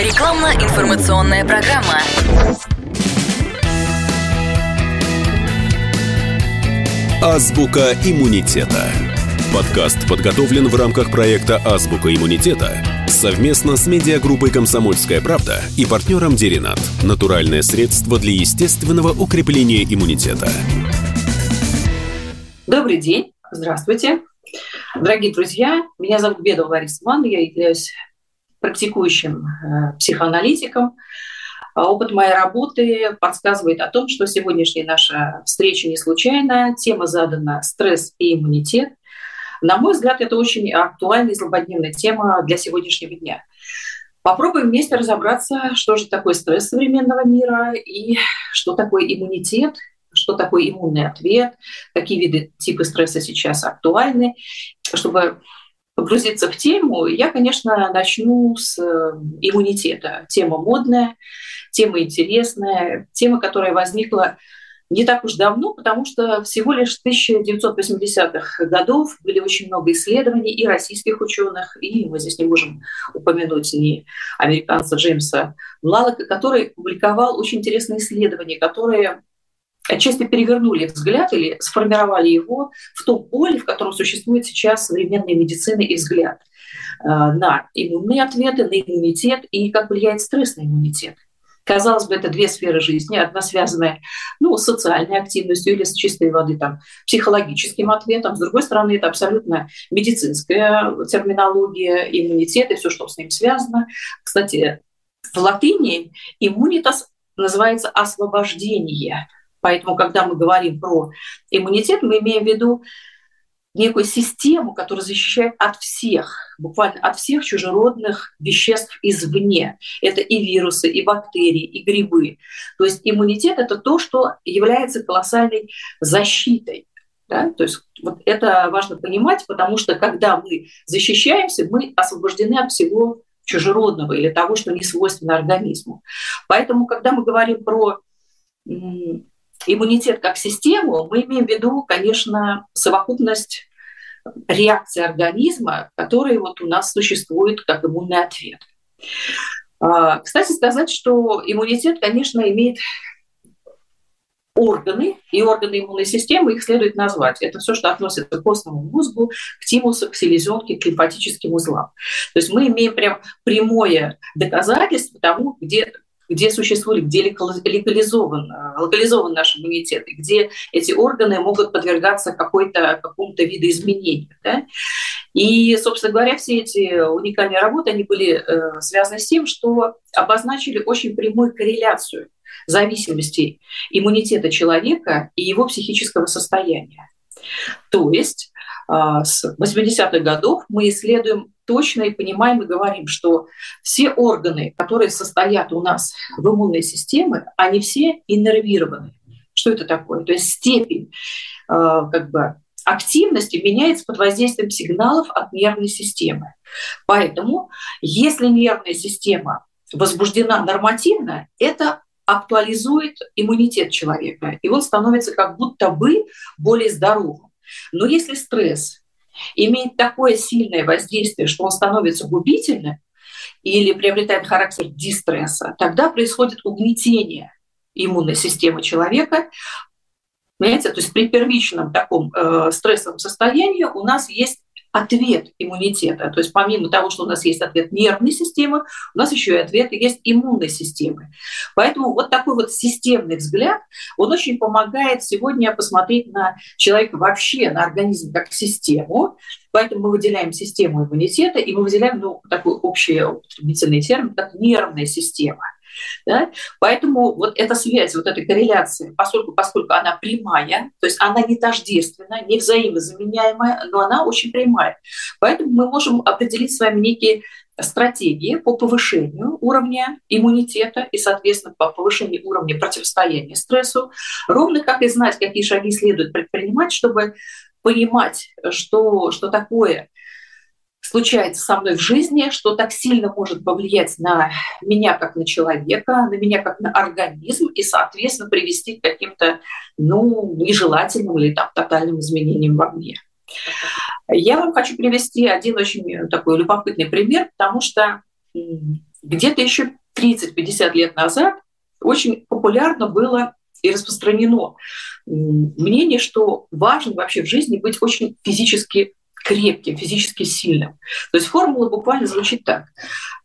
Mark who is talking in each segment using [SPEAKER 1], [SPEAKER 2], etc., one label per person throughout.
[SPEAKER 1] Рекламно-информационная программа.
[SPEAKER 2] Азбука иммунитета. Подкаст подготовлен в рамках проекта «Азбука иммунитета» совместно с медиагруппой «Комсомольская правда» и партнером «Деринат» – натуральное средство для естественного укрепления иммунитета.
[SPEAKER 3] Добрый день, здравствуйте. Дорогие друзья, меня зовут Бедова Лариса Ивановна, я являюсь практикующим э, психоаналитиком. А опыт моей работы подсказывает о том, что сегодняшняя наша встреча не случайна. Тема задана «Стресс и иммунитет». На мой взгляд, это очень актуальная и злободневная тема для сегодняшнего дня. Попробуем вместе разобраться, что же такое стресс современного мира и что такое иммунитет, что такое иммунный ответ, какие виды типы стресса сейчас актуальны, чтобы погрузиться в тему, я, конечно, начну с э, иммунитета. Тема модная, тема интересная, тема, которая возникла не так уж давно, потому что всего лишь с 1980-х годов были очень много исследований и российских ученых, и мы здесь не можем упомянуть ни американца Джеймса Блалока, который публиковал очень интересные исследования, которые отчасти перевернули взгляд или сформировали его в том поле, в котором существует сейчас современная медицина и взгляд э, на иммунные ответы, на иммунитет и как влияет стресс на иммунитет. Казалось бы, это две сферы жизни. Одна связанная ну, с социальной активностью или с чистой воды там, психологическим ответом. С другой стороны, это абсолютно медицинская терминология, иммунитет и все, что с ним связано. Кстати, в латыни иммунитас называется освобождение – Поэтому, когда мы говорим про иммунитет, мы имеем в виду некую систему, которая защищает от всех, буквально от всех чужеродных веществ извне. Это и вирусы, и бактерии, и грибы. То есть иммунитет – это то, что является колоссальной защитой. Да? То есть вот это важно понимать, потому что когда мы защищаемся, мы освобождены от всего чужеродного или того, что не свойственно организму. Поэтому, когда мы говорим про иммунитет как систему, мы имеем в виду, конечно, совокупность реакций организма, которые вот у нас существуют как иммунный ответ. А, кстати сказать, что иммунитет, конечно, имеет органы, и органы иммунной системы, их следует назвать. Это все, что относится к костному мозгу, к тимусу, к селезенке, к лимфатическим узлам. То есть мы имеем прям прямое доказательство тому, где где существует, где локализован, э, локализован наш иммунитет, и где эти органы могут подвергаться какой-то, какому-то видоизменению. Да? И, собственно говоря, все эти уникальные работы, они были э, связаны с тем, что обозначили очень прямую корреляцию зависимости иммунитета человека и его психического состояния. То есть с 80-х годов мы исследуем точно и понимаем и говорим, что все органы, которые состоят у нас в иммунной системе, они все иннервированы. Что это такое? То есть степень а, как бы, активности меняется под воздействием сигналов от нервной системы. Поэтому, если нервная система возбуждена нормативно, это актуализует иммунитет человека, и он становится как будто бы более здоровым. Но если стресс имеет такое сильное воздействие, что он становится губительным или приобретает характер дистресса, тогда происходит угнетение иммунной системы человека. Понимаете? То есть при первичном таком э, стрессовом состоянии у нас есть ответ иммунитета. То есть помимо того, что у нас есть ответ нервной системы, у нас еще и ответ есть иммунной системы. Поэтому вот такой вот системный взгляд, он очень помогает сегодня посмотреть на человека вообще, на организм как систему. Поэтому мы выделяем систему иммунитета, и мы выделяем ну, такой общий употребительный термин, как нервная система – да? Поэтому вот эта связь, вот эта корреляция, поскольку, поскольку она прямая, то есть она не тождественна, не взаимозаменяемая, но она очень прямая. Поэтому мы можем определить с вами некие стратегии по повышению уровня иммунитета и, соответственно, по повышению уровня противостояния стрессу, ровно как и знать, какие шаги следует предпринимать, чтобы понимать, что, что такое случается со мной в жизни, что так сильно может повлиять на меня как на человека, на меня как на организм и, соответственно, привести к каким-то ну, нежелательным или там, тотальным изменениям во мне. Я вам хочу привести один очень такой любопытный пример, потому что где-то еще 30-50 лет назад очень популярно было и распространено мнение, что важно вообще в жизни быть очень физически крепким, физически сильным. То есть формула буквально звучит так.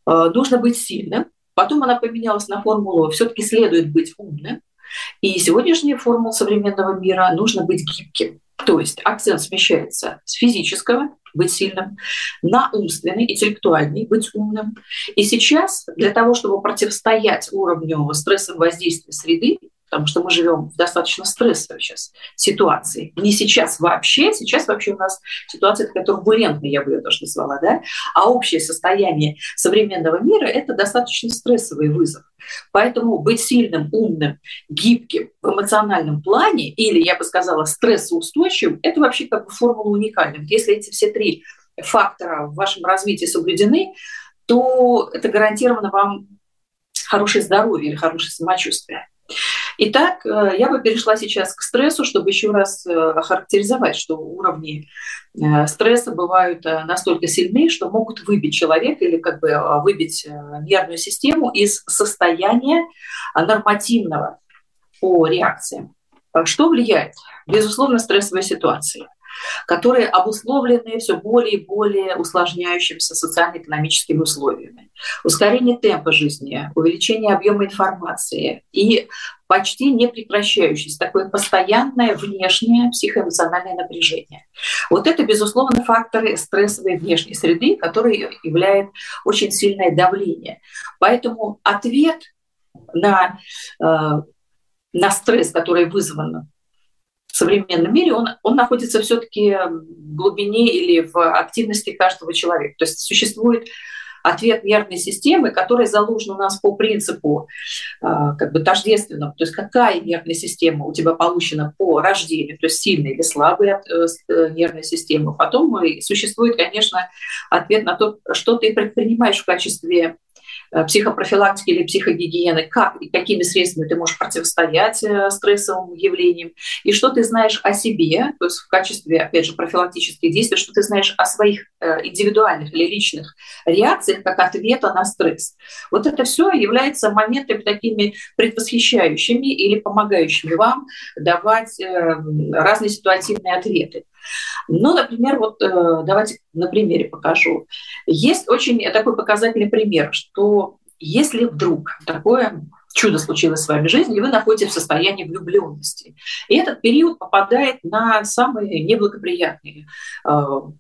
[SPEAKER 3] Э, нужно быть сильным, потом она поменялась на формулу «все-таки следует быть умным», и сегодняшняя формула современного мира нужно быть гибким. То есть акцент смещается с физического, быть сильным, на умственный, интеллектуальный, быть умным. И сейчас для того, чтобы противостоять уровню стрессового воздействия среды, потому что мы живем в достаточно стрессовой сейчас ситуации. Не сейчас вообще, сейчас вообще у нас ситуация такая турбулентная, я бы ее даже назвала, да? а общее состояние современного мира – это достаточно стрессовый вызов. Поэтому быть сильным, умным, гибким в эмоциональном плане, или, я бы сказала, стрессоустойчивым, это вообще как бы формула уникальная. Если эти все три фактора в вашем развитии соблюдены, то это гарантированно вам хорошее здоровье или хорошее самочувствие. Итак, э, я бы перешла сейчас к стрессу, чтобы еще раз э, охарактеризовать, что уровни э, стресса бывают настолько сильны, что могут выбить человека или как бы выбить нервную систему из состояния нормативного по реакциям. Что влияет? Безусловно, стрессовая ситуация которые обусловлены все более и более усложняющимися социально-экономическими условиями. Ускорение темпа жизни, увеличение объема информации и почти не прекращающееся такое постоянное внешнее психоэмоциональное напряжение. Вот это, безусловно, факторы стрессовой внешней среды, которые являют очень сильное давление. Поэтому ответ на, э, на стресс, который вызван в современном мире, он, он находится все-таки в глубине или в активности каждого человека. То есть существует ответ нервной системы, который заложен у нас по принципу э, как бы тождественному, то есть какая нервная система у тебя получена по рождению, то есть сильная или слабая э, э нервная система. Потом существует, конечно, ответ на то, что ты предпринимаешь в качестве психопрофилактики или психогигиены, как и какими средствами ты можешь противостоять э, стрессовым явлениям, и что ты знаешь о себе, то есть в качестве, опять же, профилактических действий, что ты знаешь о своих э, индивидуальных или личных реакциях как ответа на стресс. Вот это все является моментами такими предвосхищающими или помогающими вам давать разные ситуативные ответы. Ну, например, вот э, давайте на примере покажу. Есть очень такой показательный пример, что если вдруг такое чудо случилось в вами жизни, и вы находитесь в состоянии влюбленности. И этот период попадает на самый неблагоприятный э,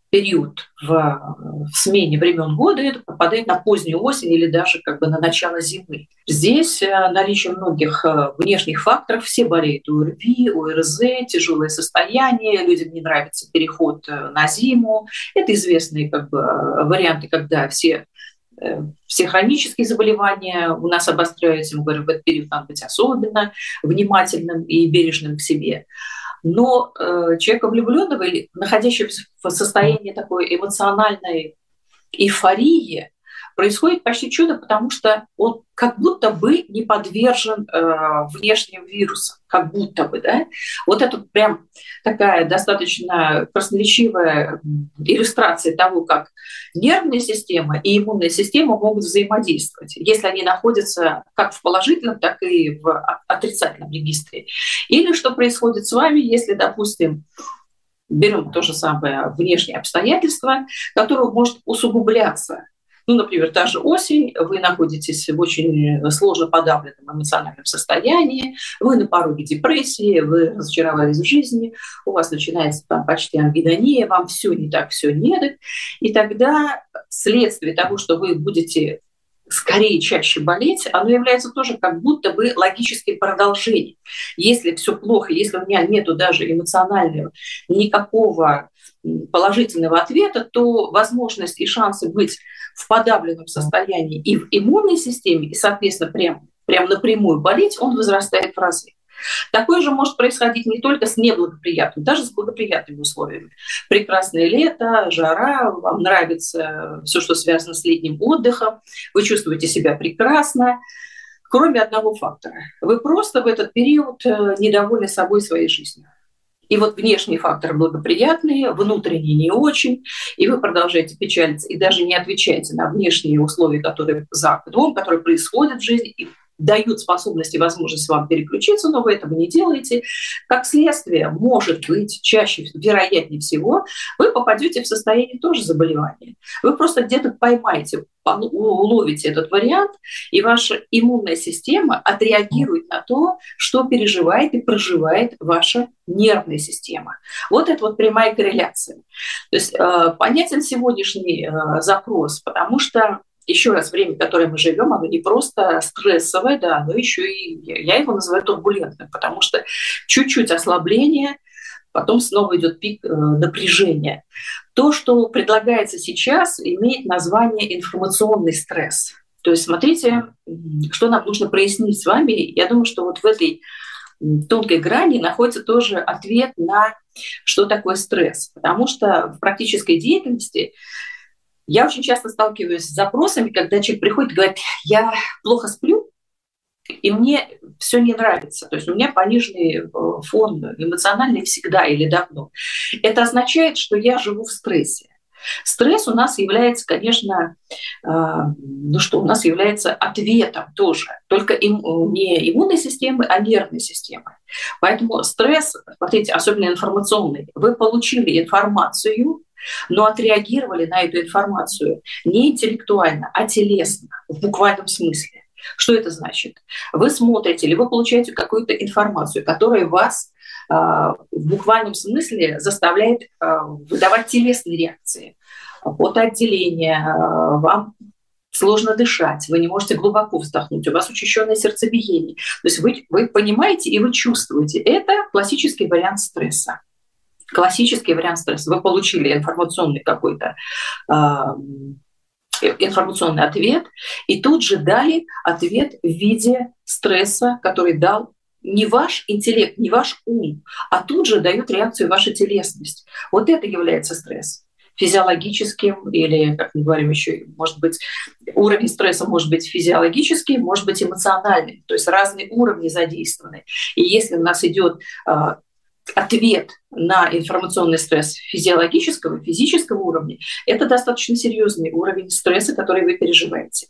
[SPEAKER 3] период в, в смене времен года, это попадает на позднюю осень или даже как бы на начало зимы. Здесь э, наличие многих э, внешних факторов, все болеют ОРВИ, ОРЗ, тяжелое состояние, людям не нравится переход э, на зиму. Это известные как бы, варианты, когда все все хронические заболевания у нас обостряются, мы говорим, в этот период надо быть особенно внимательным и бережным к себе. Но э, человека влюбленного или находящегося в состоянии такой эмоциональной эйфории, происходит почти чудо, потому что он как будто бы не подвержен э, внешним вирусам, как будто бы, да. Вот это прям такая достаточно красноречивая иллюстрация того, как нервная система и иммунная система могут взаимодействовать, если они находятся как в положительном, так и в отрицательном регистре. Или что происходит с вами, если, допустим, берем то же самое внешние обстоятельства, которое может усугубляться ну, например, та же осень, вы находитесь в очень сложно подавленном эмоциональном состоянии, вы на пороге депрессии, вы разочаровались в жизни, у вас начинается там почти ангидония, вам все не так, все нет. И тогда следствие того, что вы будете скорее чаще болеть, оно является тоже как будто бы логическим продолжением. Если все плохо, если у меня нету даже эмоционального никакого положительного ответа, то возможность и шансы быть в подавленном состоянии и в иммунной системе, и, соответственно, прям, прям напрямую болеть, он возрастает в разы. Такое же может происходить не только с неблагоприятными, даже с благоприятными условиями. Прекрасное лето, жара, вам нравится все, что связано с летним отдыхом, вы чувствуете себя прекрасно, кроме одного фактора. Вы просто в этот период э, недовольны собой своей жизнью. И вот внешние факторы благоприятные, внутренние не очень, и вы продолжаете печалиться и даже не отвечаете на внешние условия, которые за окном, которые происходят в жизни, и дают способность и возможность вам переключиться, но вы этого не делаете. Как следствие, может быть, чаще, вероятнее всего, вы попадете в состояние тоже заболевания. Вы просто где-то поймаете, уловите этот вариант, и ваша иммунная система отреагирует на то, что переживает и проживает ваша нервная система. Вот это вот прямая корреляция. То есть э, понятен сегодняшний э, запрос, потому что еще раз, время, в которое мы живем, оно не просто стрессовое, да, но еще и, я его называю турбулентным, потому что чуть-чуть ослабление, потом снова идет пик э, напряжения. То, что предлагается сейчас, имеет название информационный стресс. То есть смотрите, что нам нужно прояснить с вами. Я думаю, что вот в этой тонкой грани находится тоже ответ на что такое стресс. Потому что в практической деятельности я очень часто сталкиваюсь с запросами, когда человек приходит и говорит, я плохо сплю, и мне все не нравится. То есть у меня пониженный э, фон эмоциональный всегда или давно. Это означает, что я живу в стрессе. Стресс у нас является, конечно, э, ну что, у нас является ответом тоже, только им, не иммунной системы, а нервной системы. Поэтому стресс, смотрите, особенно информационный, вы получили информацию, но отреагировали на эту информацию не интеллектуально, а телесно, в буквальном смысле. Что это значит? Вы смотрите или вы получаете какую-то информацию, которая вас э, в буквальном смысле заставляет э, выдавать телесные реакции. Потоотделение, э, вам сложно дышать, вы не можете глубоко вздохнуть, у вас учащенное сердцебиение. То есть вы, вы понимаете и вы чувствуете. Это классический вариант стресса классический вариант стресса. Вы получили информационный какой-то а, информационный ответ, и тут же дали ответ в виде стресса, который дал не ваш интеллект, не ваш ум, а тут же дает реакцию ваша телесность. Вот это является стресс физиологическим или, как мы говорим еще, может быть, уровень стресса может быть физиологический, может быть эмоциональный, то есть разные уровни задействованы. И если у нас идет а, ответ на информационный стресс физиологического, физического уровня, это достаточно серьезный уровень стресса, который вы переживаете.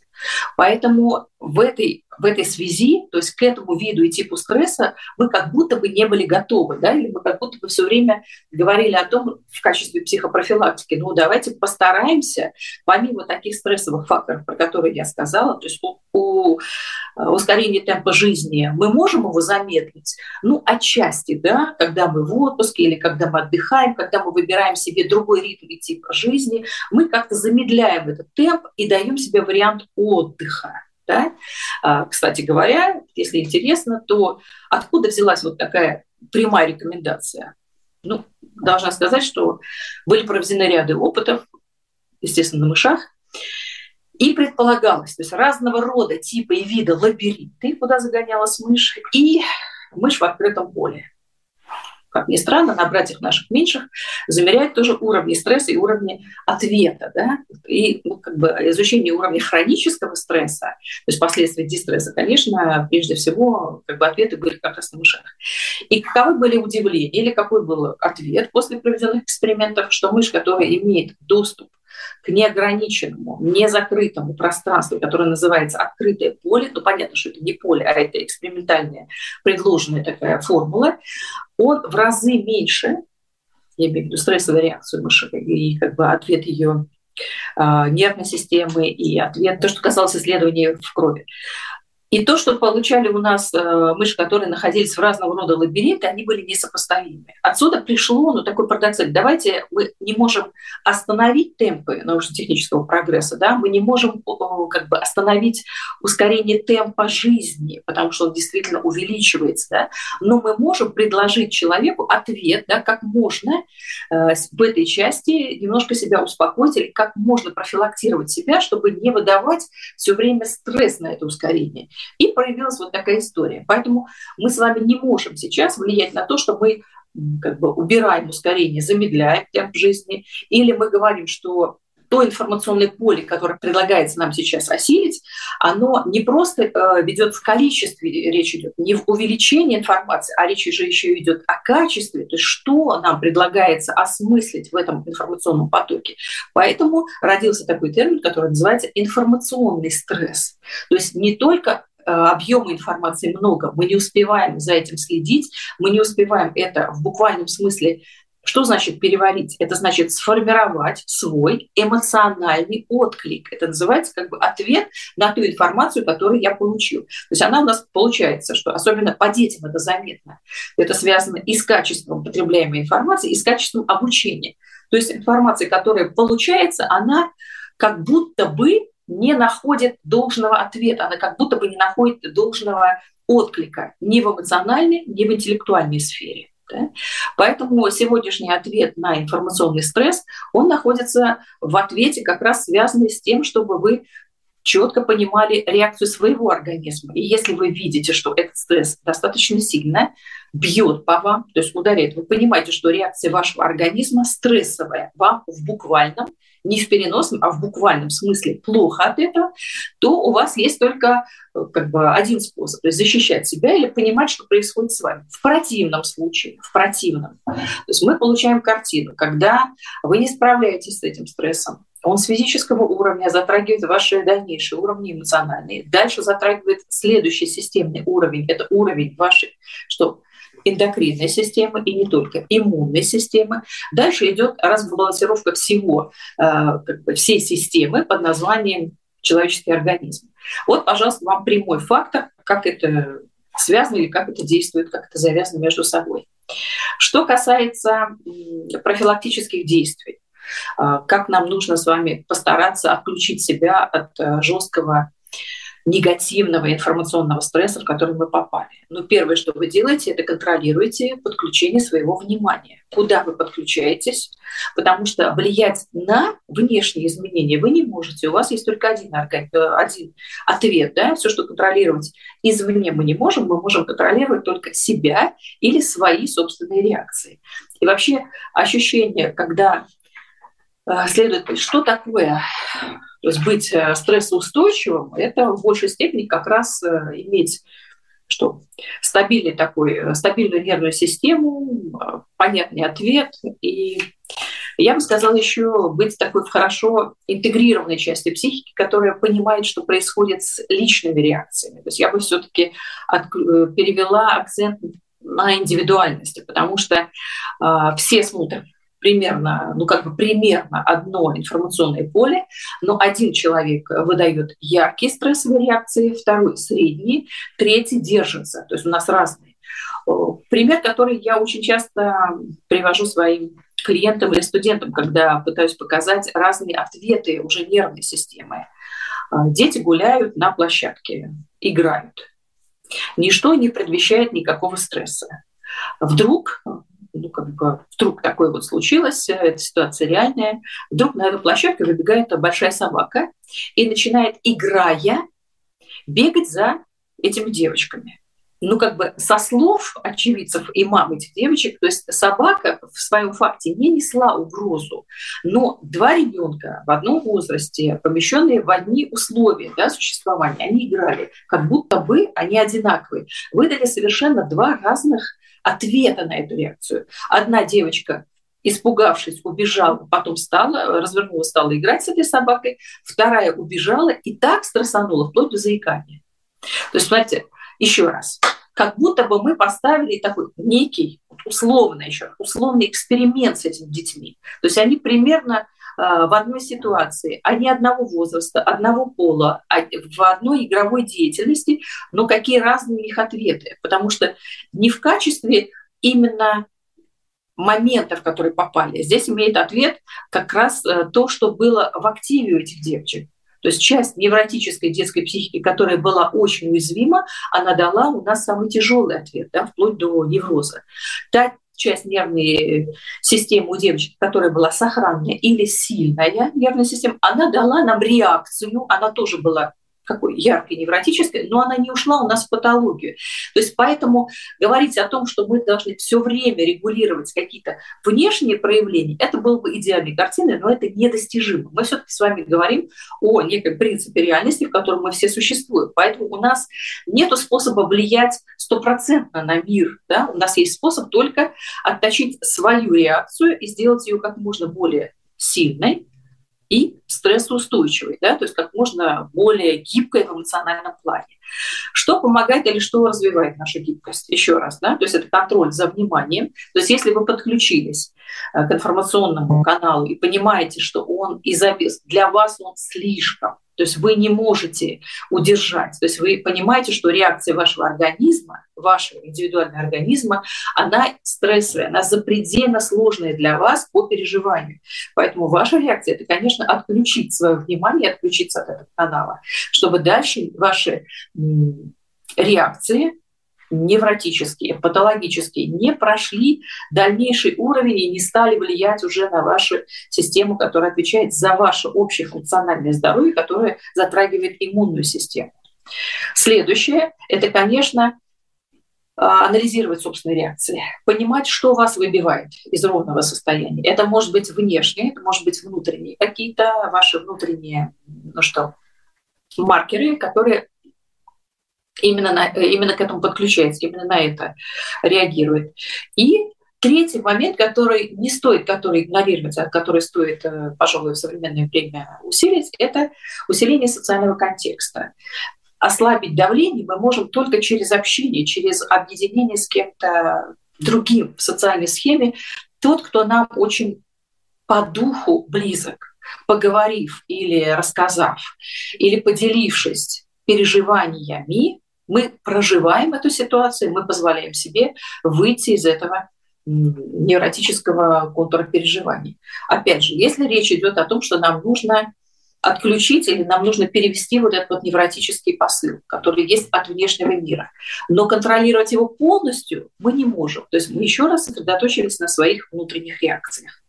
[SPEAKER 3] Поэтому в этой, в этой связи, то есть к этому виду и типу стресса, вы как будто бы не были готовы, да, или мы как будто бы все время говорили о том в качестве психопрофилактики, ну давайте постараемся, помимо таких стрессовых факторов, про которые я сказала, то есть у, у э, ускорения темпа жизни, мы можем его замедлить, ну отчасти, да, когда мы в отпуске или когда мы отдыхаем, когда мы выбираем себе другой ритм и тип жизни, мы как-то замедляем этот темп и даем себе вариант отдыха. Да? Кстати говоря, если интересно, то откуда взялась вот такая прямая рекомендация? Ну, должна сказать, что были проведены ряды опытов, естественно, на мышах, и предполагалось, то есть разного рода типа и вида лабиринты, куда загонялась мышь, и мышь в открытом поле как ни странно, на братьях наших меньших замеряют тоже уровни стресса и уровни ответа. Да? И ну, как бы изучение уровня хронического стресса, то есть последствия дистресса, конечно, прежде всего как бы ответы были как раз на мышах. И каковы были удивления или какой был ответ после проведенных экспериментов, что мышь, которая имеет доступ к неограниченному, незакрытому пространству, которое называется открытое поле, ну понятно, что это не поле, а это экспериментальная предложенная такая формула, он в разы меньше, я имею в виду стрессовую реакцию мыши и как бы ответ ее э, нервной системы и ответ, то, что касалось исследований в крови. И то, что получали у нас э, мыши, которые находились в разного рода лабиринты, они были несопоставимы. Отсюда пришло ну, такой парадокс. Давайте мы не можем остановить темпы научно-технического прогресса, да? мы не можем как бы остановить ускорение темпа жизни, потому что он действительно увеличивается, да? но мы можем предложить человеку ответ, да, как можно э, в этой части немножко себя успокоить или как можно профилактировать себя, чтобы не выдавать все время стресс на это ускорение. И проявилась вот такая история. Поэтому мы с вами не можем сейчас влиять на то, что мы как бы убираем ускорение, замедляем темп жизни, или мы говорим, что то информационное поле, которое предлагается нам сейчас осилить, оно не просто э, ведет в количестве, речь идет не в увеличении информации, а речь же еще идет о качестве, то есть что нам предлагается осмыслить в этом информационном потоке. Поэтому родился такой термин, который называется информационный стресс. То есть не только э, объема информации много, мы не успеваем за этим следить, мы не успеваем это в буквальном смысле что значит переварить? Это значит сформировать свой эмоциональный отклик. Это называется как бы ответ на ту информацию, которую я получил. То есть она у нас получается, что особенно по детям это заметно. Это связано и с качеством потребляемой информации, и с качеством обучения. То есть информация, которая получается, она как будто бы не находит должного ответа, она как будто бы не находит должного отклика ни в эмоциональной, ни в интеллектуальной сфере. Да? Поэтому сегодняшний ответ на информационный стресс, он находится в ответе как раз связанный с тем, чтобы вы четко понимали реакцию своего организма. И если вы видите, что этот стресс достаточно сильно бьет по вам, то есть ударяет, вы понимаете, что реакция вашего организма стрессовая, вам в буквальном не в переносном, а в буквальном смысле плохо от этого, то у вас есть только э, как бы один способ, то есть защищать себя или понимать, что происходит с вами. В противном случае, в противном. То есть мы получаем картину, когда вы не справляетесь с этим стрессом, он с физического уровня затрагивает ваши дальнейшие уровни эмоциональные. Дальше затрагивает следующий системный уровень. Это уровень вашей, что эндокринной системы и не только, иммунной системы. Дальше идет разбалансировка всего, э, как бы всей системы под названием человеческий организм. Вот, пожалуйста, вам прямой фактор, как это связано или как это действует, как это завязано между собой. Что касается профилактических действий, э, как нам нужно с вами постараться отключить себя от э, жесткого негативного информационного стресса, в который мы попали. Но первое, что вы делаете, это контролируете подключение своего внимания. Куда вы подключаетесь? Потому что влиять на внешние изменения вы не можете. У вас есть только один, один ответ. Да? Все, что контролировать извне мы не можем, мы можем контролировать только себя или свои собственные реакции. И вообще ощущение, когда э, следует, что такое то есть быть э, стрессоустойчивым – это в большей степени как раз э, иметь что стабильный такой, э, стабильную нервную систему, понятный ответ. И я бы сказала еще быть такой хорошо интегрированной части психики, которая понимает, что происходит с личными реакциями. То есть я бы все-таки перевела акцент на индивидуальности, потому что э, все смотрят примерно, ну как бы примерно одно информационное поле, но один человек выдает яркие стрессовые реакции, второй средние, третий держится. То есть у нас разные. Пример, который я очень часто привожу своим клиентам или студентам, когда пытаюсь показать разные ответы уже нервной системы. Дети гуляют на площадке, играют. Ничто не предвещает никакого стресса. Вдруг ну, как бы вдруг такое вот случилось, эта ситуация реальная, вдруг на эту площадку выбегает большая собака и начинает, играя, бегать за этими девочками. Ну, как бы со слов очевидцев и мам этих девочек, то есть собака в своем факте не несла угрозу, но два ребенка в одном возрасте, помещенные в одни условия да, существования, они играли, как будто бы они одинаковые, выдали совершенно два разных ответа на эту реакцию. Одна девочка испугавшись, убежала, потом встала, развернулась, стала играть с этой собакой. Вторая убежала и так стрессанула, вплоть до заикания. То есть, смотрите, еще раз, как будто бы мы поставили такой некий, условно еще, условный эксперимент с этими детьми. То есть они примерно в одной ситуации, они одного возраста, одного пола, а в одной игровой деятельности, но какие разные у них ответы. Потому что не в качестве именно моментов, которые попали. Здесь имеет ответ как раз э, то, что было в активе у этих девочек. То есть часть невротической детской психики, которая была очень уязвима, она дала у нас самый тяжелый ответ, да, вплоть до невроза. Та часть нервной системы у девочек, которая была сохранная или сильная нервная система, она дала нам реакцию, она тоже была какой яркой невротической, но она не ушла у нас в патологию. То есть поэтому говорить о том, что мы должны все время регулировать какие-то внешние проявления, это было бы идеальной картиной, но это недостижимо. Мы все-таки с вами говорим о неком принципе реальности, в котором мы все существуем. Поэтому у нас нет способа влиять стопроцентно на мир. Да? У нас есть способ только отточить свою реакцию и сделать ее как можно более сильной, и стрессоустойчивой, да, то есть как можно более гибкой в эмоциональном плане. Что помогает или что развивает нашу гибкость? Еще раз, да, то есть это контроль за вниманием. То есть если вы подключились э, к информационному каналу и понимаете, что он из для вас он слишком то есть вы не можете удержать. То есть вы понимаете, что реакция вашего организма, вашего индивидуального организма, она стрессовая, она запредельно сложная для вас по переживанию. Поэтому ваша реакция – это, конечно, отключить свое внимание, отключиться от этого канала, чтобы дальше ваши реакции невротические, патологические, не прошли дальнейший уровень и не стали влиять уже на вашу систему, которая отвечает за ваше общее функциональное здоровье, которое затрагивает иммунную систему. Следующее – это, конечно, а, анализировать собственные реакции, понимать, что вас выбивает из ровного состояния. Это может быть внешние, это может быть внутренние, какие-то ваши внутренние, ну что, маркеры, которые именно, на, именно к этому подключается, именно на это реагирует. И третий момент, который не стоит, который игнорировать, а который стоит, э, пожалуй, в современное время усилить, это усиление социального контекста. Ослабить давление мы можем только через общение, через объединение с кем-то другим в социальной схеме. Тот, кто нам очень по духу близок, поговорив или рассказав, или поделившись переживаниями, мы проживаем эту ситуацию, мы позволяем себе выйти из этого невротического контура переживаний. Опять же, если речь идет о том, что нам нужно отключить или нам нужно перевести вот этот вот невротический посыл, который есть от внешнего мира. Но контролировать его полностью мы не можем. То есть мы еще раз сосредоточились на своих внутренних реакциях.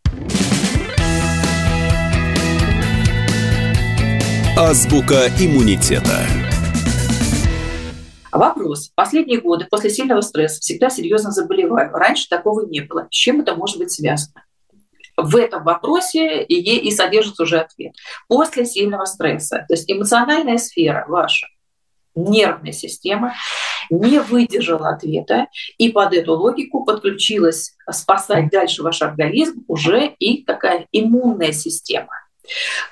[SPEAKER 2] Азбука иммунитета.
[SPEAKER 3] Вопрос. Последние годы после сильного стресса всегда серьезно заболеваю. Раньше такого не было. С чем это может быть связано? В этом вопросе и, и содержится уже ответ. После сильного стресса, то есть эмоциональная сфера ваша, нервная система не выдержала ответа, и под эту логику подключилась спасать дальше ваш организм уже и такая иммунная система –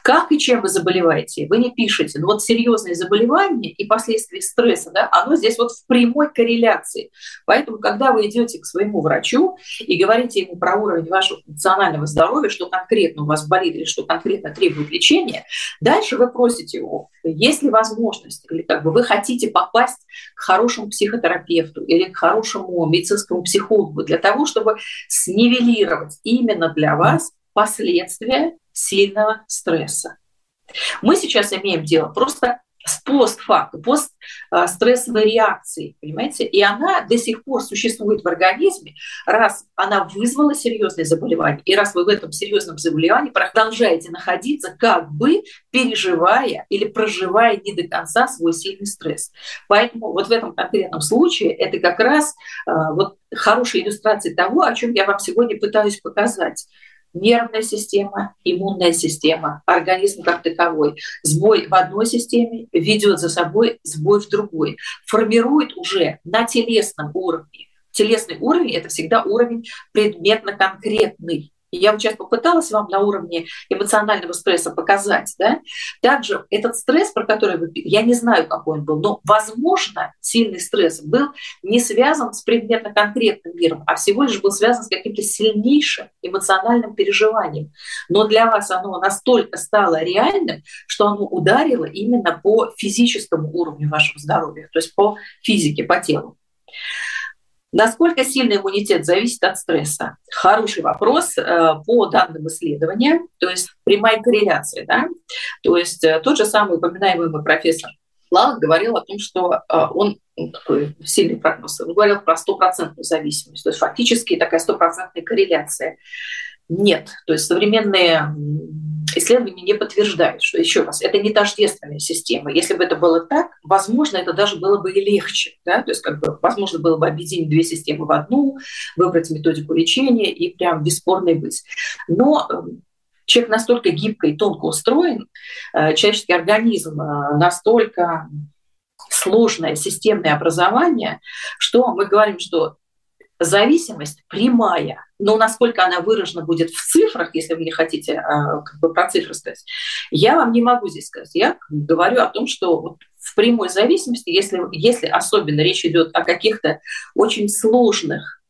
[SPEAKER 3] как и чем вы заболеваете? Вы не пишете. Но вот серьезные заболевания и последствия стресса, да, оно здесь вот в прямой корреляции. Поэтому, когда вы идете к своему врачу и говорите ему про уровень вашего функционального здоровья, что конкретно у вас болит или что конкретно требует лечения, дальше вы просите его, есть ли возможность, или как бы вы хотите попасть к хорошему психотерапевту или к хорошему медицинскому психологу для того, чтобы снивелировать именно для вас последствия сильного стресса. Мы сейчас имеем дело просто с постфактом, постстрессовой реакцией, понимаете? И она до сих пор существует в организме, раз она вызвала серьезное заболевание, и раз вы в этом серьезном заболевании продолжаете находиться, как бы переживая или проживая не до конца свой сильный стресс. Поэтому вот в этом конкретном случае это как раз э, вот хорошая иллюстрация того, о чем я вам сегодня пытаюсь показать нервная система, иммунная система, организм как таковой. Сбой в одной системе ведет за собой сбой в другой, формирует уже на телесном уровне. Телесный уровень – это всегда уровень предметно-конкретный. Я вот сейчас попыталась вам на уровне эмоционального стресса показать. Да? Также этот стресс, про который вы... Я не знаю, какой он был, но, возможно, сильный стресс был не связан с предметно-конкретным миром, а всего лишь был связан с каким-то сильнейшим эмоциональным переживанием. Но для вас оно настолько стало реальным, что оно ударило именно по физическому уровню вашего здоровья, то есть по физике, по телу. Насколько сильный иммунитет зависит от стресса? Хороший вопрос э, по данным исследования, то есть прямая корреляция. Да? То есть э, тот же самый упоминаемый профессор Лавок говорил о том, что э, он ну, такой сильный прогноз, он говорил про стопроцентную зависимость, то есть фактически такая стопроцентная корреляция. Нет, то есть современные исследования не подтверждают, что, еще раз, это не тождественная система. Если бы это было так, возможно, это даже было бы и легче. Да? То есть, как бы, возможно, было бы объединить две системы в одну, выбрать методику лечения и прям бесспорный быть. Но эм, человек настолько гибко и тонко устроен, э, человеческий организм э, настолько сложное системное образование, что мы говорим, что зависимость прямая, но насколько она выражена будет в цифрах, если вы не хотите а, как бы про цифры сказать, я вам не могу здесь сказать. Я говорю о том, что вот в прямой зависимости, если, если особенно речь идет о каких-то очень сложных,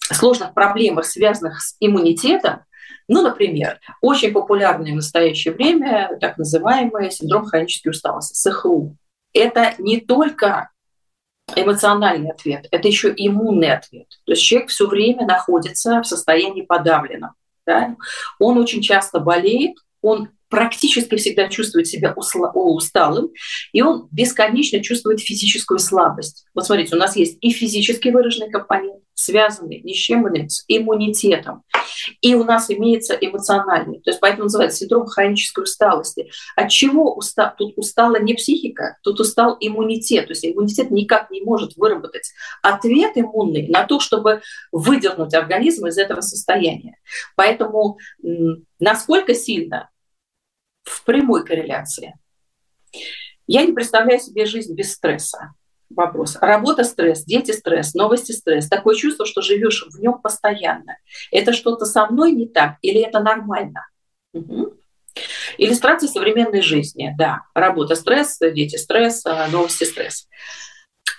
[SPEAKER 3] сложных проблемах, связанных с иммунитетом, ну, например, очень популярный в настоящее время так называемый синдром хронической усталости, СХУ. Это не только эмоциональный ответ, это еще иммунный ответ. То есть человек все время находится в состоянии подавленном. Да? Он очень часто болеет, он практически всегда чувствует себя усталым, и он бесконечно чувствует физическую слабость. Вот смотрите, у нас есть и физически выраженный компонент, связанный ни с иммунитетом, и у нас имеется эмоциональный. То есть поэтому называется синдром хронической усталости. От чего уста... тут устала не психика, тут устал иммунитет. То есть иммунитет никак не может выработать ответ иммунный на то, чтобы выдернуть организм из этого состояния. Поэтому насколько сильно в прямой корреляции. Я не представляю себе жизнь без стресса. Вопрос. Работа стресс, дети стресс, новости стресс. Такое чувство, что живешь в нем постоянно. Это что-то со мной не так или это нормально? Угу. Иллюстрация современной жизни. Да, работа стресс, дети стресс, новости стресс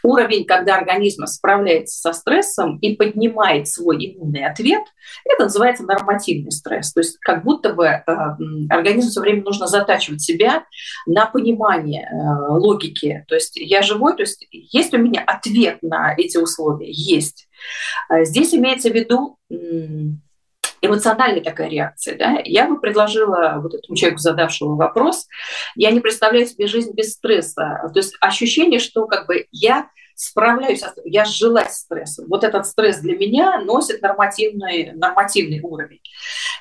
[SPEAKER 3] уровень, когда организм справляется со стрессом и поднимает свой иммунный ответ, это называется нормативный стресс. То есть как будто бы э, организму все время нужно затачивать себя на понимание э, логики. То есть я живой, то есть есть у меня ответ на эти условия? Есть. А здесь имеется в виду эмоциональная такая реакция. Да? Я бы предложила вот этому человеку, задавшему вопрос, я не представляю себе жизнь без стресса. То есть ощущение, что как бы я справляюсь, я сжилась с стрессом. Вот этот стресс для меня носит нормативный, нормативный уровень.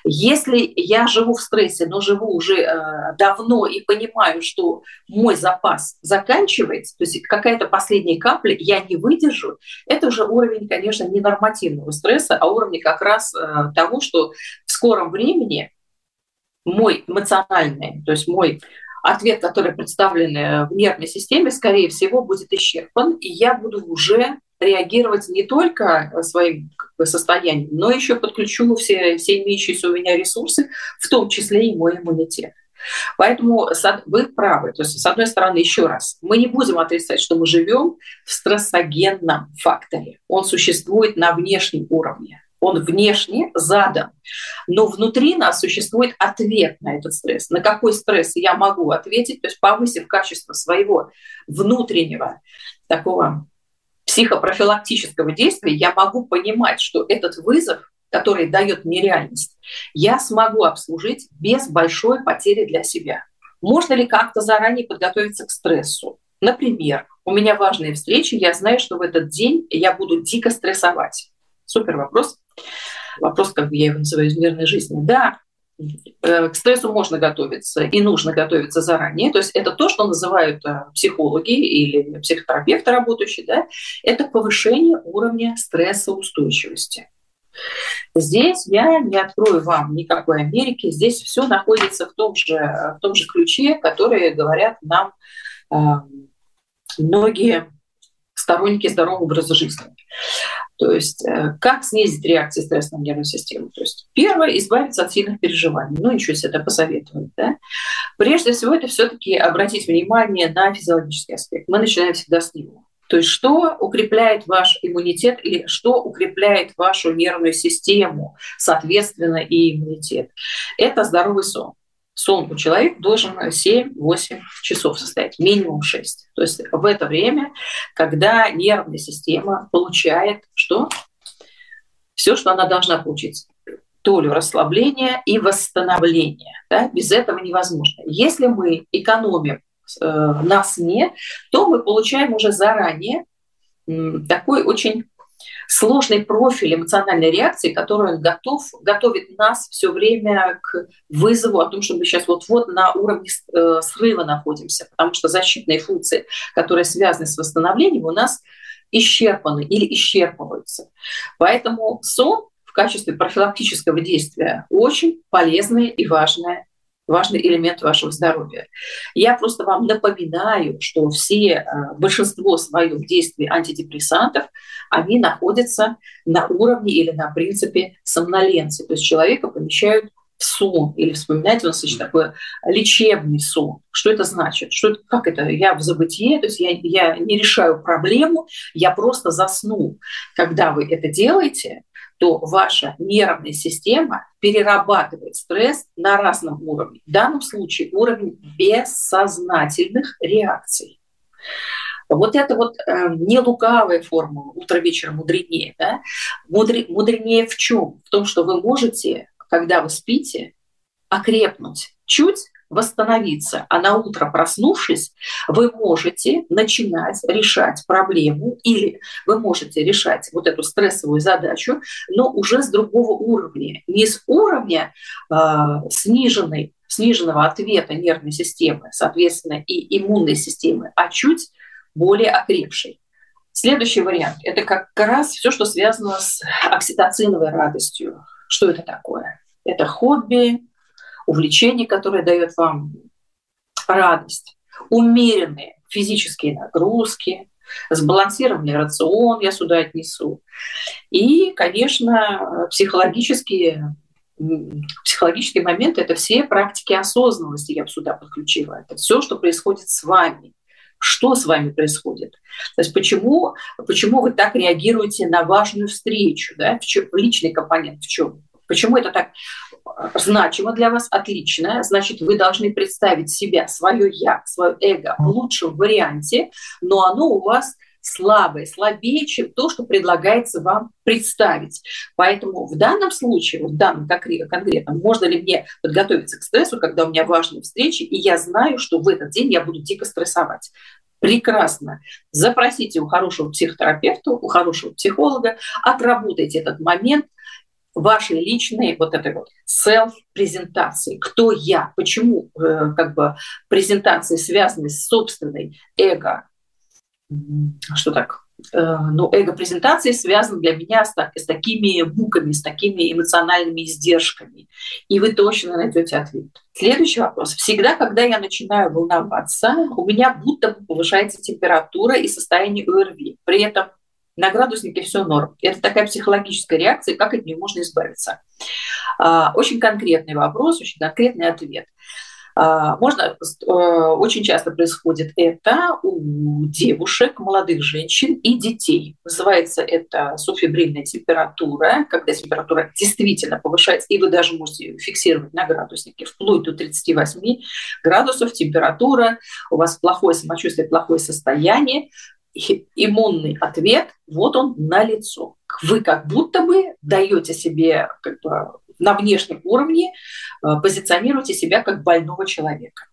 [SPEAKER 3] Если я живу в стрессе, но живу уже э, давно и понимаю, что мой запас заканчивается, то есть какая-то последняя капля, я не выдержу, это уже уровень, конечно, не нормативного стресса, а уровень как раз э, того, что в скором времени мой эмоциональный, то есть мой ответ, который представлен в нервной системе, скорее всего, будет исчерпан, и я буду уже реагировать не только своим состоянием, но еще подключу все, все имеющиеся у меня ресурсы, в том числе и мой иммунитет. Поэтому вы правы. То есть, с одной стороны, еще раз, мы не будем отрицать, что мы живем в стрессогенном факторе. Он существует на внешнем уровне он внешне задан, но внутри нас существует ответ на этот стресс. На какой стресс я могу ответить, то есть повысив качество своего внутреннего такого психопрофилактического действия, я могу понимать, что этот вызов, который дает мне реальность, я смогу обслужить без большой потери для себя. Можно ли как-то заранее подготовиться к стрессу? Например, у меня важные встречи, я знаю, что в этот день я буду дико стрессовать. Супер вопрос. Вопрос, как я его называю, из мирной жизни. Да, э, к стрессу можно готовиться и нужно готовиться заранее. То есть это то, что называют э, психологи или психотерапевты работающие, да, это повышение уровня стрессоустойчивости. Здесь я не открою вам никакой Америки, здесь все находится в том же, в том же ключе, которые говорят нам э, многие сторонники здорового образа жизни. То есть э, как снизить реакции стресса на нервную систему? То есть первое – избавиться от сильных переживаний. Ну, ничего себе это посоветовать. Да? Прежде всего, это все таки обратить внимание на физиологический аспект. Мы начинаем всегда с него. То есть что укрепляет ваш иммунитет или что укрепляет вашу нервную систему, соответственно, и иммунитет? Это здоровый сон сон у человека должен 7-8 часов состоять, минимум 6. То есть в это время, когда нервная система получает что? Все, что она должна получить долю расслабления и восстановления. Да? Без этого невозможно. Если мы экономим э, на сне, то мы получаем уже заранее э, такой очень сложный профиль эмоциональной реакции, который готов, готовит нас все время к вызову о том, что мы сейчас вот-вот на уровне э, срыва находимся, потому что защитные функции, которые связаны с восстановлением, у нас исчерпаны или исчерпываются. Поэтому сон в качестве профилактического действия очень полезная и важная важный элемент вашего здоровья. Я просто вам напоминаю, что все, э, большинство своих действий антидепрессантов, они находятся на уровне или на принципе сомноленции. То есть человека помещают в сон, или вспоминайте, у нас есть такой лечебный сон. Что это значит? Что это, как это? Я в забытии, то есть я, я не решаю проблему, я просто засну. Когда вы это делаете, то ваша нервная система перерабатывает стресс на разном уровне. В данном случае уровень бессознательных реакций. Вот это вот э, не лукавая формула «утро вечера мудренее». Да? Мудре, мудренее в чем? В том, что вы можете, когда вы спите, окрепнуть чуть восстановиться, а на утро проснувшись, вы можете начинать решать проблему или вы можете решать вот эту стрессовую задачу, но уже с другого уровня, не с уровня э, сниженной, сниженного ответа нервной системы, соответственно, и иммунной системы, а чуть более окрепшей. Следующий вариант – это как раз все, что связано с окситоциновой радостью. Что это такое? Это хобби, увлечение, которое дает вам радость, умеренные физические нагрузки, сбалансированный рацион я сюда отнесу. И, конечно, психологические психологические моменты – это все практики осознанности, я бы сюда подключила. Это все, что происходит с вами. Что с вами происходит? То есть почему, почему вы так реагируете на важную встречу? Да? В, чем, личный компонент в чем? Почему это так значимо для вас, отлично, значит, вы должны представить себя, свое я, свое эго в лучшем варианте, но оно у вас слабое, слабее, чем то, что предлагается вам представить. Поэтому в данном случае, в данном конкретно, можно ли мне подготовиться к стрессу, когда у меня важные встречи, и я знаю, что в этот день я буду дико стрессовать. Прекрасно. Запросите у хорошего психотерапевта, у хорошего психолога, отработайте этот момент, вашей личной вот этой вот self-презентации. Кто я? Почему э, как бы презентации связаны с собственной эго? Что так? Э, ну, эго-презентации связаны для меня с, с такими муками, с такими эмоциональными издержками. И вы точно найдете ответ. Следующий вопрос. Всегда, когда я начинаю волноваться, у меня будто повышается температура и состояние ОРВИ. При этом на градуснике все норм. Это такая психологическая реакция, как от нее можно избавиться. А, очень конкретный вопрос, очень конкретный ответ. А, можно, э, очень часто происходит это у девушек, молодых женщин и детей. Называется это субфибрильная температура, когда температура действительно повышается, и вы даже можете фиксировать на градуснике вплоть до 38 градусов температура, у вас плохое самочувствие, плохое состояние, иммунный ответ, вот он на лицо. Вы как будто бы даете себе как бы, на внешнем уровне, э, позиционируете себя как больного человека.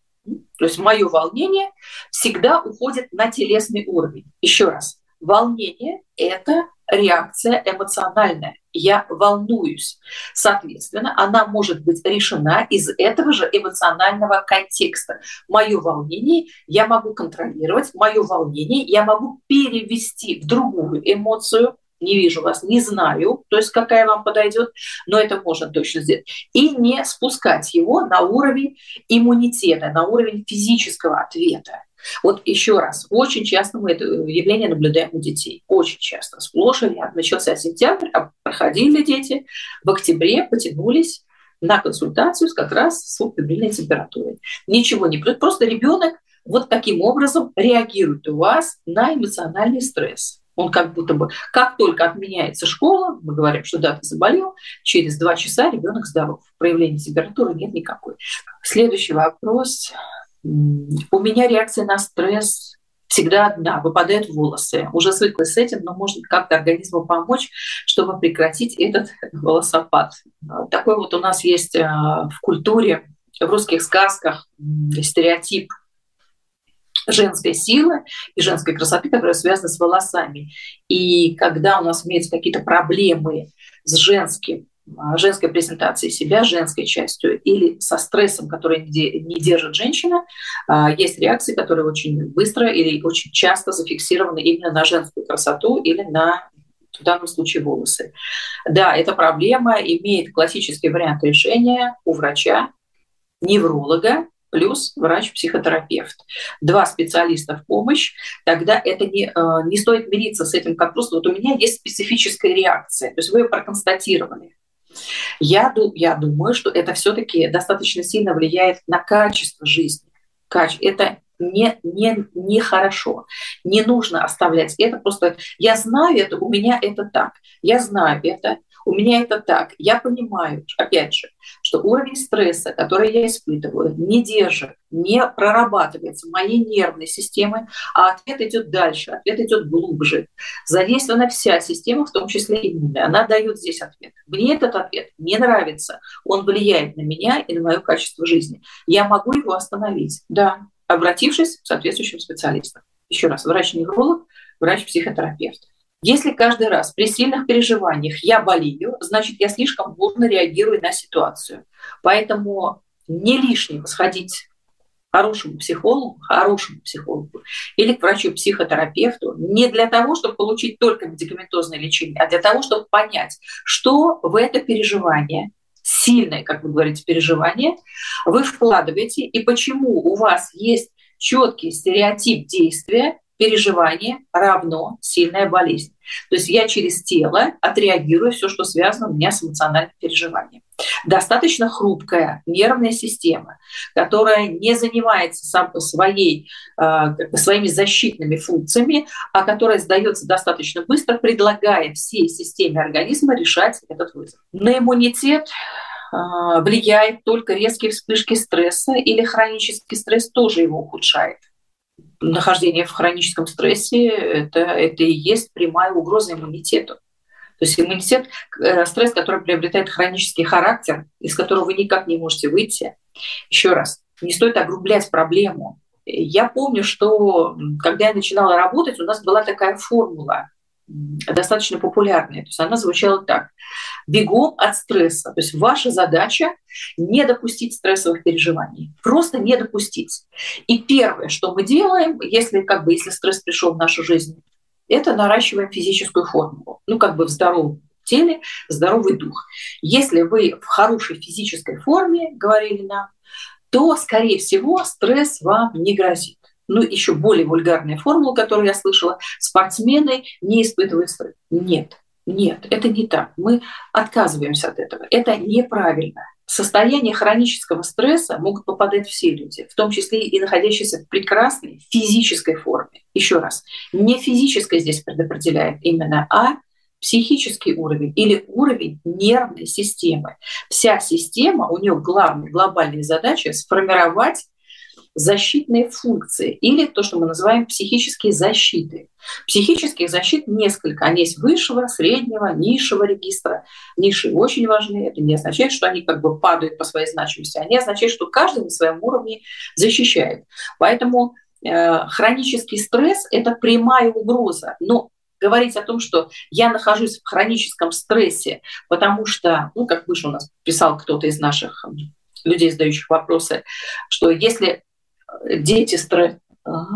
[SPEAKER 3] То есть мое волнение всегда уходит на телесный уровень. Еще раз, волнение – это реакция эмоциональная. Я волнуюсь. Соответственно, она может быть решена из этого же эмоционального контекста. Мое волнение я могу контролировать, мое волнение я могу перевести в другую эмоцию, не вижу вас, не знаю, то есть какая вам подойдет, но это можно точно сделать. И не спускать его на уровень иммунитета, на уровень физического ответа. Вот еще раз, очень часто мы это явление наблюдаем у детей. Очень часто. Сплошь и рядом. Начался сентябрь, а проходили дети. В октябре потянулись на консультацию как раз с субфибрильной температурой. Ничего не просто ребенок вот таким образом реагирует у вас на эмоциональный стресс. Он как будто бы, как только отменяется школа, мы говорим, что да, ты заболел, через два часа ребенок здоров. Проявления температуры нет никакой. Следующий вопрос. У меня реакция на стресс всегда одна, выпадают волосы. Уже свыклась с этим, но может как-то организму помочь, чтобы прекратить этот волосопад. Такой вот у нас есть а, в культуре, в русских сказках стереотип женской силы и женской красоты, которая связана с волосами. И когда у нас имеются какие-то проблемы с женским, а, женской презентацией себя, женской частью, или со стрессом, который не держит женщина, а, есть реакции, которые очень быстро или очень часто зафиксированы именно на женскую красоту или на в данном случае волосы. Да, эта проблема имеет классический вариант решения у врача, невролога, плюс врач-психотерапевт. Два специалиста в помощь, тогда это не, э, не стоит мириться с этим, как просто вот у меня есть специфическая реакция, то есть вы ее проконстатировали. Я, я думаю, что это все-таки достаточно сильно влияет на качество жизни. Это не, не, не хорошо. Не нужно оставлять это. Просто я знаю это, у меня это так. Я знаю это, у меня это так. Я понимаю, опять же, что уровень стресса, который я испытываю, не держит, не прорабатывается моей нервной системой, а ответ идет дальше, ответ идет глубже. Задействована вся система, в том числе иммунная. Она дает здесь ответ. Мне этот ответ не нравится. Он влияет на меня и на мое качество жизни. Я могу его остановить, да, обратившись к соответствующим специалистам. Еще раз, врач-невролог, врач-психотерапевт. Если каждый раз при сильных переживаниях я болею, значит, я слишком бурно реагирую на ситуацию. Поэтому не лишнего сходить к хорошему психологу, хорошему психологу или к врачу-психотерапевту не для того, чтобы получить только медикаментозное лечение, а для того, чтобы понять, что в это переживание, сильное, как вы говорите, переживание, вы вкладываете и почему у вас есть четкий стереотип действия, переживание равно сильная болезнь. То есть я через тело отреагирую все, что связано у меня с эмоциональным переживанием. Достаточно хрупкая нервная система, которая не занимается сам своей, а, своими защитными функциями, а которая сдается достаточно быстро, предлагая всей системе организма решать этот вызов. На иммунитет а, влияет только резкие вспышки стресса или хронический стресс тоже его ухудшает нахождение в хроническом стрессе это, это и есть прямая угроза иммунитету. То есть иммунитет, э, стресс, который приобретает хронический характер, из которого вы никак не можете выйти. Еще раз, не стоит огрублять проблему. Я помню, что когда я начинала работать, у нас была такая формула достаточно популярная. То есть она звучала так. Бегом от стресса. То есть ваша задача не допустить стрессовых переживаний. Просто не допустить. И первое, что мы делаем, если, как бы, если стресс пришел в нашу жизнь, это наращиваем физическую форму. Ну, как бы в здоровом теле здоровый дух. Если вы в хорошей физической форме, говорили нам, то, скорее всего, стресс вам не грозит ну, еще более вульгарная формула, которую я слышала, спортсмены не испытывают стресс. Нет, нет, это не так. Мы отказываемся от этого. Это неправильно. В состояние хронического стресса могут попадать все люди, в том числе и находящиеся в прекрасной физической форме. Еще раз, не физическое здесь предопределяет именно, а психический уровень или уровень нервной системы. Вся система, у нее главная глобальная задача сформировать защитные функции или то, что мы называем психические защиты. Психических защит несколько. Они есть высшего, среднего, низшего регистра. Ниши очень важны. Это не означает, что они как бы падают по своей значимости. Они означают, что каждый на своем уровне защищает. Поэтому э, хронический стресс – это прямая угроза. Но говорить о том, что я нахожусь в хроническом стрессе, потому что, ну, как выше у нас писал кто-то из наших людей, задающих вопросы, что если дети стресс,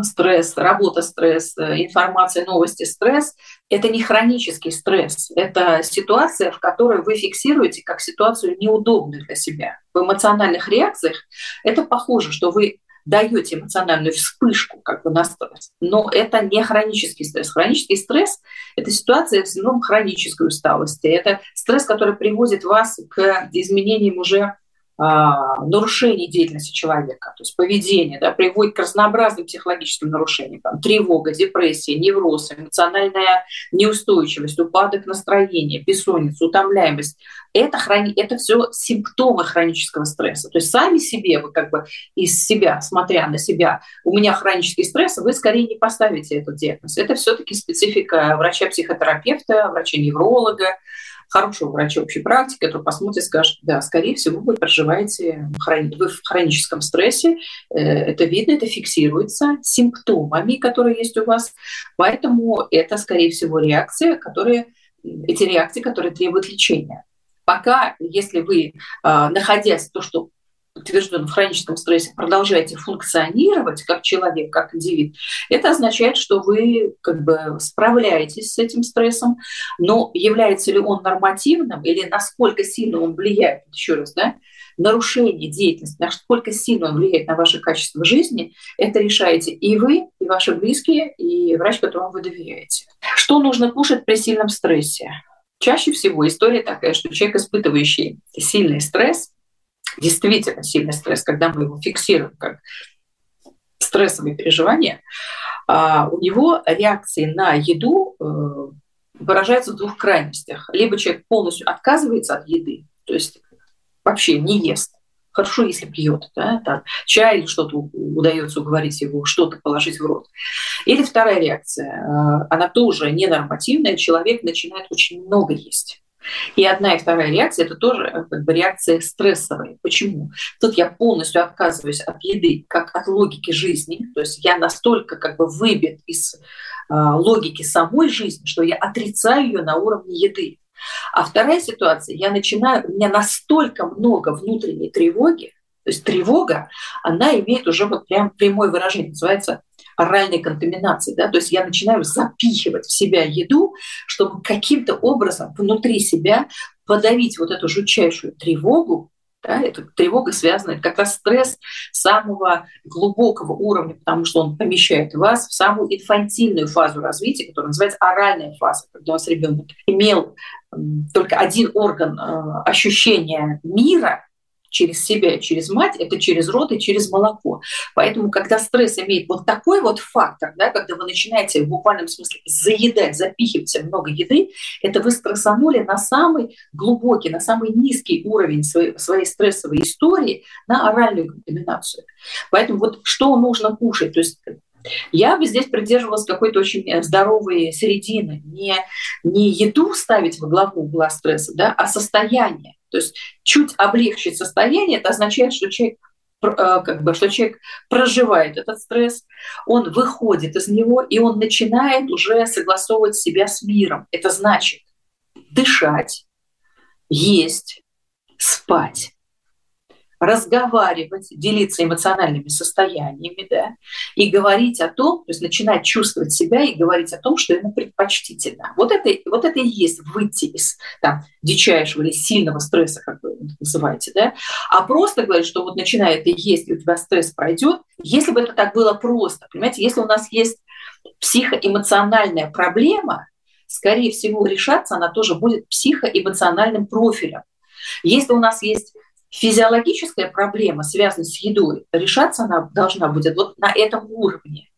[SPEAKER 3] стресс, работа стресс, информация, новости стресс – это не хронический стресс, это ситуация, в которой вы фиксируете как ситуацию неудобную для себя. В эмоциональных реакциях это похоже, что вы даете эмоциональную вспышку как бы на стресс. Но это не хронический стресс. Хронический стресс – это ситуация в основном хронической усталости. Это стресс, который приводит вас к изменениям уже нарушений деятельности человека, то есть поведение, да, приводит к разнообразным психологическим нарушениям, там, тревога, депрессия, невроз, эмоциональная неустойчивость, упадок настроения, бессонница, утомляемость. Это, хрони... это все симптомы хронического стресса. То есть сами себе, вы как бы из себя, смотря на себя, у меня хронический стресс, вы скорее не поставите этот диагноз. Это все-таки специфика врача-психотерапевта, врача-невролога, хорошего врача общей практики, который посмотрит и скажет, да, скорее всего, вы проживаете, вы в хроническом стрессе, э, это видно, это фиксируется симптомами, которые есть у вас, поэтому это, скорее всего, реакция, которые, эти реакции, которые требуют лечения. Пока, если вы, а, находясь то, что утвержден в хроническом стрессе, продолжаете функционировать как человек, как индивид, это означает, что вы как бы справляетесь с этим стрессом, но является ли он нормативным или насколько сильно он влияет, еще раз, да, нарушение деятельности, насколько сильно он влияет на ваше качество жизни, это решаете и вы, и ваши близкие, и врач, которому вы доверяете. Что нужно кушать при сильном стрессе? Чаще всего история такая, что человек, испытывающий сильный стресс, действительно сильный стресс, когда мы его фиксируем как стрессовые переживания, а, у него реакции на еду э, выражаются в двух крайностях. Либо человек полностью отказывается от еды, то есть вообще не ест, хорошо, если пьет, да, там, чай или что-то удается уговорить его, что-то положить в рот. Или вторая реакция, э, она тоже ненормативная, человек начинает очень много есть. И одна и вторая реакция – это тоже э, как бы реакция стрессовая. Почему? Тут я полностью отказываюсь от еды, как от логики жизни. То есть я настолько как бы выбит из э, логики самой жизни, что я отрицаю ее на уровне еды. А вторая ситуация, я начинаю, у меня настолько много внутренней тревоги, то есть тревога, она имеет уже вот прям прямое выражение, называется оральной контаминации. Да? То есть я начинаю запихивать в себя еду, чтобы каким-то образом внутри себя подавить вот эту жутчайшую тревогу, да, эта тревога связана, как раз стресс самого глубокого уровня, потому что он помещает вас в самую инфантильную фазу развития, которая называется оральная фаза, когда у вас ребенок имел только один орган э, ощущения мира, через себя через мать, это через рот и через молоко. Поэтому, когда стресс имеет вот такой вот фактор, да, когда вы начинаете в буквальном смысле заедать, запихивать много еды, это вы стрессанули на самый глубокий, на самый низкий уровень своей, своей стрессовой истории, на оральную контаминацию. Поэтому вот что нужно кушать? То есть я бы здесь придерживалась какой-то очень здоровой середины. Не, не еду ставить во главу угла стресса, да, а состояние. То есть чуть облегчить состояние, это означает, что человек э, как бы, что человек проживает этот стресс, он выходит из него, и он начинает уже согласовывать себя с миром. Это значит дышать, есть, спать разговаривать, делиться эмоциональными состояниями, да, и говорить о том, то есть начинать чувствовать себя и говорить о том, что ему предпочтительно. Вот это, вот это и есть выйти из там, дичайшего или сильного стресса, как вы называете, да, а просто говорить, что вот начинает и есть, и у тебя стресс пройдет. Если бы это так было просто, понимаете, если у нас есть психоэмоциональная проблема, скорее всего, решаться она тоже будет психоэмоциональным профилем. Если у нас есть физиологическая проблема, связанная с едой, решаться она должна будет вот на этом уровне.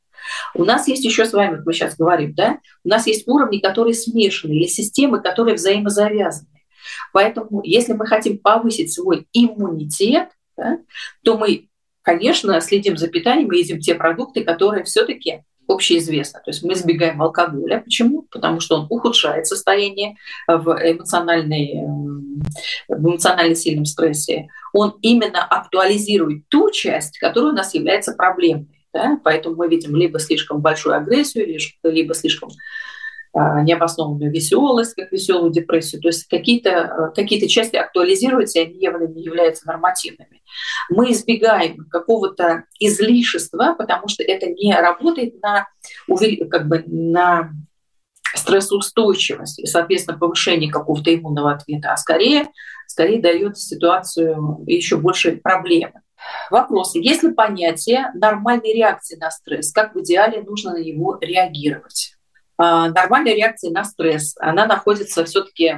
[SPEAKER 3] У нас есть еще с вами, как мы сейчас говорим, да, у нас есть уровни, которые смешаны, или системы, которые взаимозавязаны. Поэтому, если мы хотим повысить свой иммунитет, да, то мы, конечно, следим за питанием и едим те продукты, которые все-таки общеизвестно. То есть мы избегаем алкоголя. Почему? Потому что он ухудшает состояние в, эмоциональной, в эмоционально сильном стрессе. Он именно актуализирует ту часть, которая у нас является проблемной. Да? Поэтому мы видим либо слишком большую агрессию, либо слишком необоснованную веселость, как веселую депрессию. То есть какие-то какие части актуализируются, и они явно не являются нормативными. Мы избегаем какого-то излишества, потому что это не работает на, как бы, на стрессоустойчивость и, соответственно, повышение какого-то иммунного ответа, а скорее, скорее дает ситуацию еще больше проблемы. Вопросы. Есть ли понятие нормальной реакции на стресс? Как в идеале нужно на него реагировать? А, нормальная реакция на стресс, она находится все-таки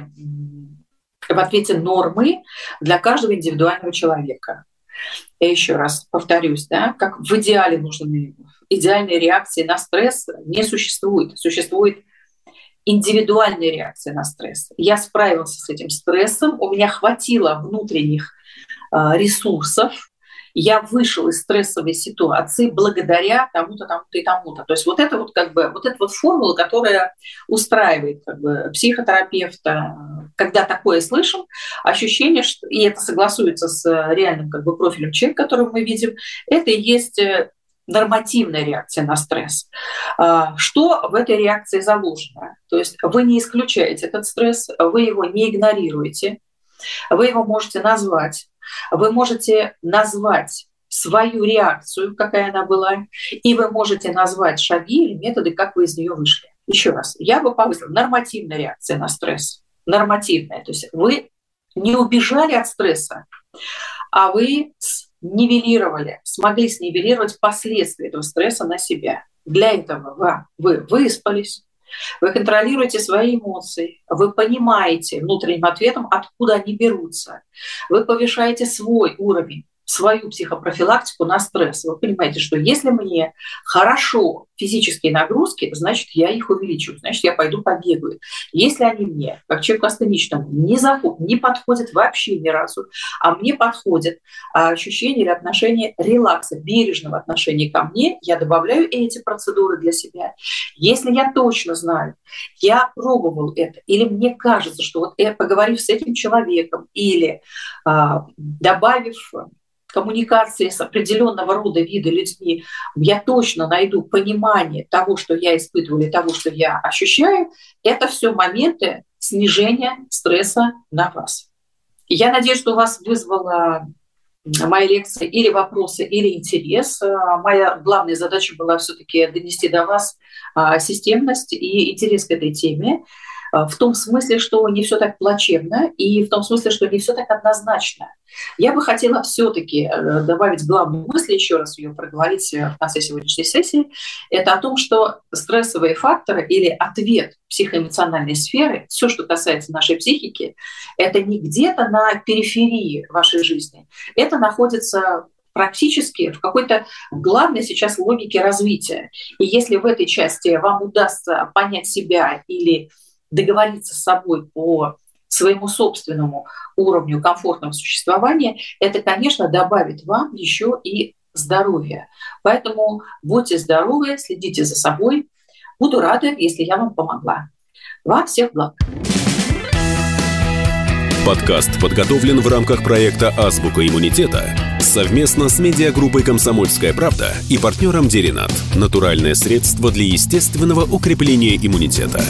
[SPEAKER 3] в ответе нормы для каждого индивидуального человека. Я еще раз повторюсь, да, как в идеале нужны идеальной реакции на стресс не существует. Существует индивидуальная реакция на стресс. Я справился с этим стрессом, у меня хватило внутренних а, ресурсов, я вышел из стрессовой ситуации благодаря тому-то, тому-то и тому-то. То есть вот это вот как бы, вот эта вот формула, которая устраивает как бы психотерапевта, когда такое слышим, ощущение, что, и это согласуется с реальным как бы профилем человека, который мы видим, это и есть э, нормативная реакция на стресс. А, что в этой реакции заложено? То есть вы не исключаете этот стресс, вы его не игнорируете, вы его можете назвать, вы можете назвать свою реакцию, какая она была, и вы можете назвать шаги или методы, как вы из нее вышли. Еще раз, я бы повысила нормативная реакция на стресс. Нормативная. То есть вы не убежали от стресса, а вы нивелировали, смогли снивелировать последствия этого стресса на себя. Для этого вы выспались, вы контролируете свои эмоции, вы понимаете внутренним ответом, откуда они берутся, вы повышаете свой уровень свою психопрофилактику на стресс. Вы понимаете, что если мне хорошо физические нагрузки, значит, я их увеличу, значит, я пойду побегаю. Если они мне, как человеку астеничному, не, заходят, не подходят вообще ни разу, а мне подходят а, ощущение или отношение релакса, бережного отношения ко мне, я добавляю эти процедуры для себя. Если я точно знаю, я пробовал это, или мне кажется, что вот я, поговорив с этим человеком, или а, добавив коммуникации с определенного рода вида людьми, я точно найду понимание того, что я испытываю, и того, что я ощущаю, это все моменты снижения стресса на вас. Я надеюсь, что у вас вызвала моя лекция или вопросы, или интерес. Моя главная задача была все-таки донести до вас а, системность и интерес к этой теме. А, в том смысле, что не все так плачевно, и в том смысле, что не все так однозначно. Я бы хотела все-таки э, добавить главную мысль, еще раз ее проговорить э, в конце сегодняшней сессии, это о том, что стрессовые факторы или ответ психоэмоциональной сферы, все, что касается нашей психики, это не где-то на периферии вашей жизни, это находится практически в какой-то главной сейчас логике развития. И если в этой части вам удастся понять себя или договориться с собой по своему собственному уровню комфортного существования, это, конечно, добавит вам еще и здоровье. Поэтому будьте здоровы, следите за собой. Буду рада, если я вам помогла. Вам всех благ.
[SPEAKER 2] Подкаст подготовлен в рамках проекта «Азбука иммунитета» совместно с медиагруппой «Комсомольская правда» и партнером «Деринат» – натуральное средство для естественного укрепления иммунитета.